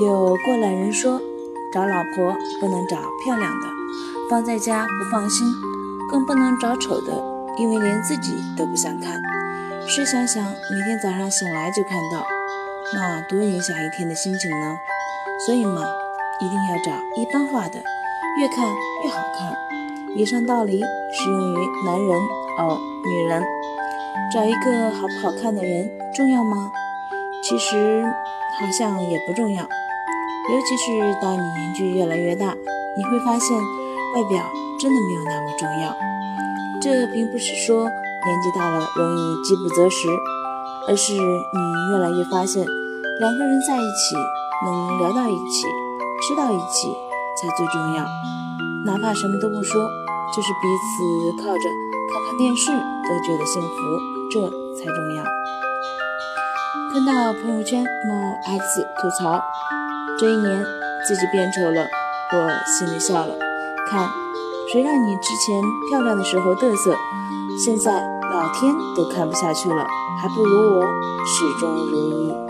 有过来人说，找老婆不能找漂亮的，放在家不放心，更不能找丑的，因为连自己都不想看。试想想，每天早上醒来就看到，那多影响一天的心情呢？所以嘛，一定要找一般化的，越看越好看。以上道理适用于男人哦，女人。找一个好不好看的人重要吗？其实好像也不重要。尤其是当你年纪越来越大，你会发现外表真的没有那么重要。这并不是说年纪大了容易饥不择食，而是你越来越发现，两个人在一起能聊到一起、吃到一起才最重要。哪怕什么都不说，就是彼此靠着看看电视都觉得幸福，这才重要。看到朋友圈某 X 吐槽。这一年自己变丑了，我心里笑了。看，谁让你之前漂亮的时候嘚瑟，现在老天都看不下去了，还不如我始终如一。